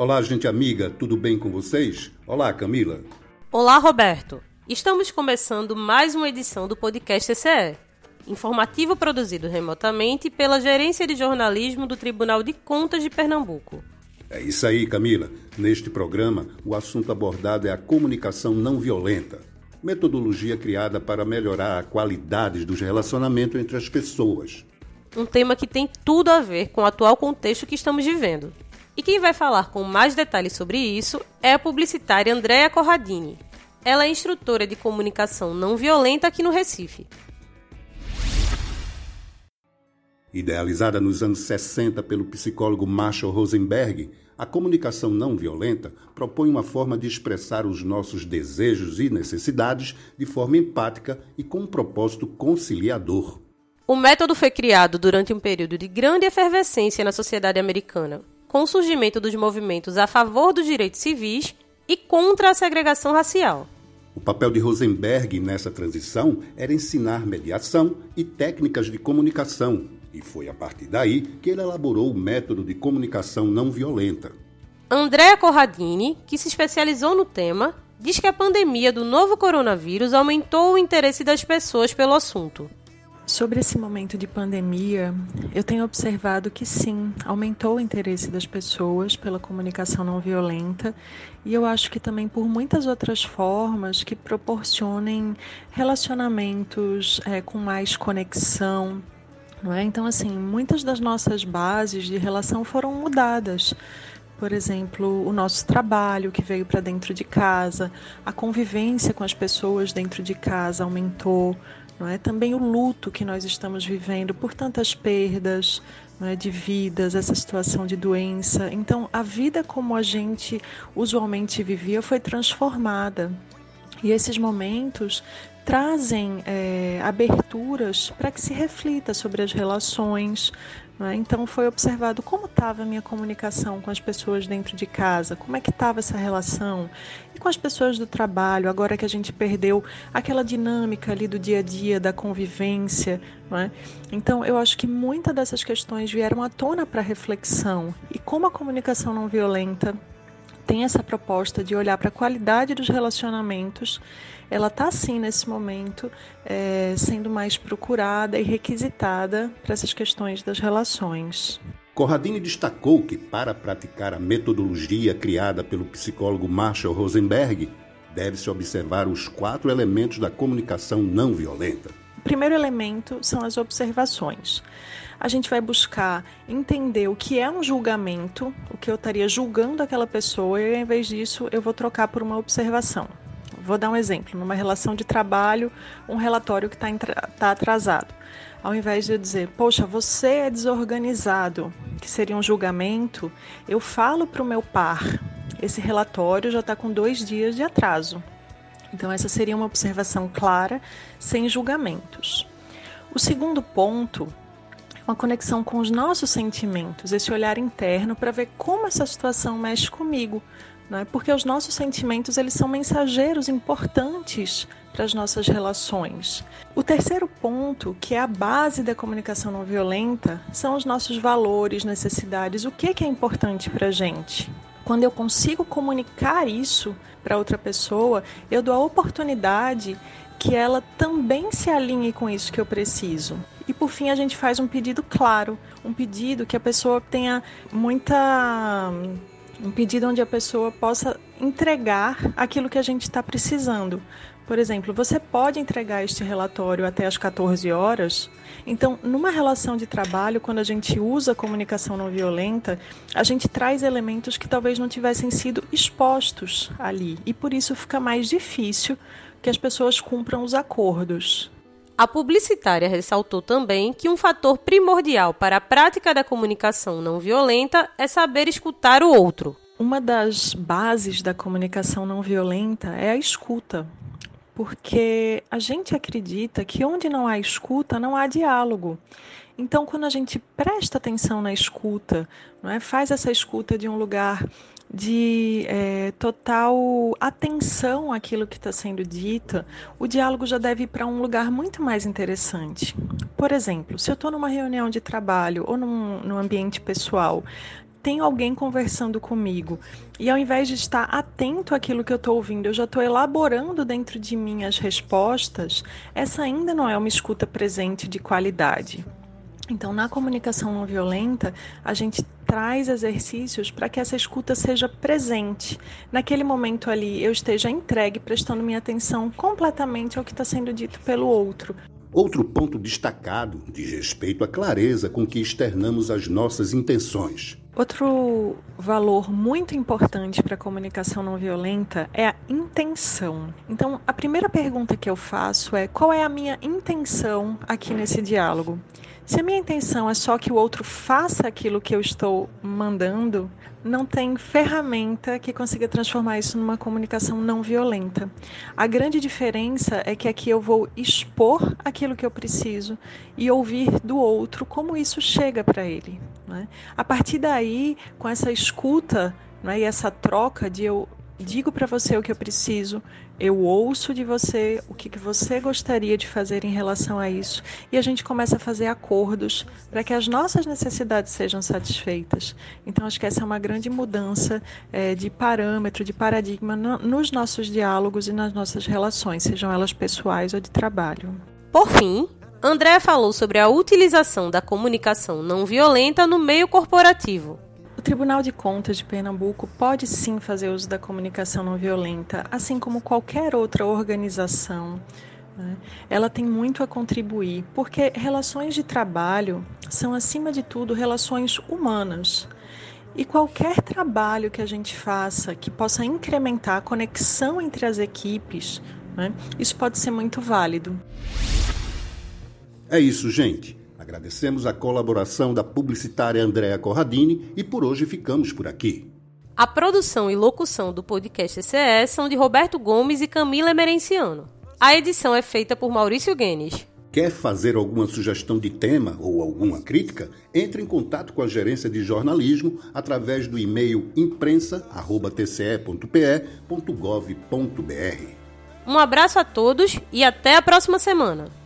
Olá, gente amiga, tudo bem com vocês? Olá, Camila. Olá, Roberto. Estamos começando mais uma edição do podcast ECE, informativo produzido remotamente pela Gerência de Jornalismo do Tribunal de Contas de Pernambuco. É isso aí, Camila. Neste programa, o assunto abordado é a comunicação não violenta, metodologia criada para melhorar a qualidade dos relacionamentos entre as pessoas. Um tema que tem tudo a ver com o atual contexto que estamos vivendo. E quem vai falar com mais detalhes sobre isso é a publicitária Andréa Corradini. Ela é instrutora de comunicação não violenta aqui no Recife. Idealizada nos anos 60 pelo psicólogo Marshall Rosenberg, a comunicação não violenta propõe uma forma de expressar os nossos desejos e necessidades de forma empática e com um propósito conciliador. O método foi criado durante um período de grande efervescência na sociedade americana, com o surgimento dos movimentos a favor dos direitos civis e contra a segregação racial. O papel de Rosenberg nessa transição era ensinar mediação e técnicas de comunicação, e foi a partir daí que ele elaborou o método de comunicação não violenta. Andréa Corradini, que se especializou no tema, diz que a pandemia do novo coronavírus aumentou o interesse das pessoas pelo assunto. Sobre esse momento de pandemia, eu tenho observado que sim, aumentou o interesse das pessoas pela comunicação não violenta e eu acho que também por muitas outras formas que proporcionem relacionamentos é, com mais conexão. Não é? Então, assim, muitas das nossas bases de relação foram mudadas por exemplo, o nosso trabalho que veio para dentro de casa, a convivência com as pessoas dentro de casa aumentou, não é? Também o luto que nós estamos vivendo por tantas perdas é? de vidas, essa situação de doença. Então, a vida como a gente usualmente vivia foi transformada. E esses momentos trazem é, aberturas para que se reflita sobre as relações, né? Então foi observado como estava a minha comunicação com as pessoas dentro de casa, como é que estava essa relação e com as pessoas do trabalho, agora que a gente perdeu aquela dinâmica ali do dia a dia, da convivência. É? Então eu acho que muitas dessas questões vieram à tona para reflexão e como a comunicação não violenta tem essa proposta de olhar para a qualidade dos relacionamentos, ela está sim nesse momento é, sendo mais procurada e requisitada para essas questões das relações. Corradini destacou que, para praticar a metodologia criada pelo psicólogo Marshall Rosenberg, deve-se observar os quatro elementos da comunicação não violenta. Primeiro elemento são as observações a gente vai buscar entender o que é um julgamento, o que eu estaria julgando aquela pessoa, e ao invés disso eu vou trocar por uma observação. Vou dar um exemplo: numa relação de trabalho, um relatório que está tá atrasado. Ao invés de eu dizer, poxa, você é desorganizado, que seria um julgamento, eu falo para o meu par, esse relatório já está com dois dias de atraso. Então, essa seria uma observação clara, sem julgamentos. O segundo ponto uma conexão com os nossos sentimentos, esse olhar interno para ver como essa situação mexe comigo, né? porque os nossos sentimentos eles são mensageiros importantes para as nossas relações. O terceiro ponto, que é a base da comunicação não violenta, são os nossos valores, necessidades, o que, que é importante para a gente. Quando eu consigo comunicar isso para outra pessoa, eu dou a oportunidade que ela também se alinhe com isso que eu preciso. E por fim, a gente faz um pedido claro, um pedido que a pessoa tenha muita. Um pedido onde a pessoa possa entregar aquilo que a gente está precisando. Por exemplo, você pode entregar este relatório até as 14 horas. Então, numa relação de trabalho, quando a gente usa a comunicação não violenta, a gente traz elementos que talvez não tivessem sido expostos ali. E por isso fica mais difícil que as pessoas cumpram os acordos. A publicitária ressaltou também que um fator primordial para a prática da comunicação não violenta é saber escutar o outro. Uma das bases da comunicação não violenta é a escuta, porque a gente acredita que onde não há escuta, não há diálogo. Então, quando a gente presta atenção na escuta, não é? faz essa escuta de um lugar de é, total atenção àquilo que está sendo dito, o diálogo já deve ir para um lugar muito mais interessante. Por exemplo, se eu estou numa reunião de trabalho ou num, num ambiente pessoal tem alguém conversando comigo e ao invés de estar atento àquilo que eu estou ouvindo, eu já estou elaborando dentro de mim as respostas, essa ainda não é uma escuta presente de qualidade. Então, na comunicação não violenta, a gente traz exercícios para que essa escuta seja presente. Naquele momento ali, eu esteja entregue, prestando minha atenção completamente ao que está sendo dito pelo outro. Outro ponto destacado diz respeito à clareza com que externamos as nossas intenções. Outro valor muito importante para a comunicação não violenta é a intenção. Então, a primeira pergunta que eu faço é: qual é a minha intenção aqui nesse diálogo? Se a minha intenção é só que o outro faça aquilo que eu estou mandando, não tem ferramenta que consiga transformar isso numa comunicação não violenta. A grande diferença é que aqui eu vou expor aquilo que eu preciso e ouvir do outro como isso chega para ele. Né? A partir daí, com essa escuta né, e essa troca de eu digo para você o que eu preciso, eu ouço de você o que, que você gostaria de fazer em relação a isso e a gente começa a fazer acordos para que as nossas necessidades sejam satisfeitas. Então, acho que essa é uma grande mudança é, de parâmetro, de paradigma no, nos nossos diálogos e nas nossas relações, sejam elas pessoais ou de trabalho. Por fim, André falou sobre a utilização da comunicação não violenta no meio corporativo. O Tribunal de Contas de Pernambuco pode sim fazer uso da comunicação não violenta, assim como qualquer outra organização. Né? Ela tem muito a contribuir, porque relações de trabalho são, acima de tudo, relações humanas. E qualquer trabalho que a gente faça que possa incrementar a conexão entre as equipes, né? isso pode ser muito válido. É isso, gente. Agradecemos a colaboração da publicitária Andréa Corradini e por hoje ficamos por aqui. A produção e locução do podcast ECE são de Roberto Gomes e Camila Emerenciano. A edição é feita por Maurício Guenes. Quer fazer alguma sugestão de tema ou alguma crítica? Entre em contato com a gerência de jornalismo através do e-mail imprensa@tce.pe.gov.br. Um abraço a todos e até a próxima semana.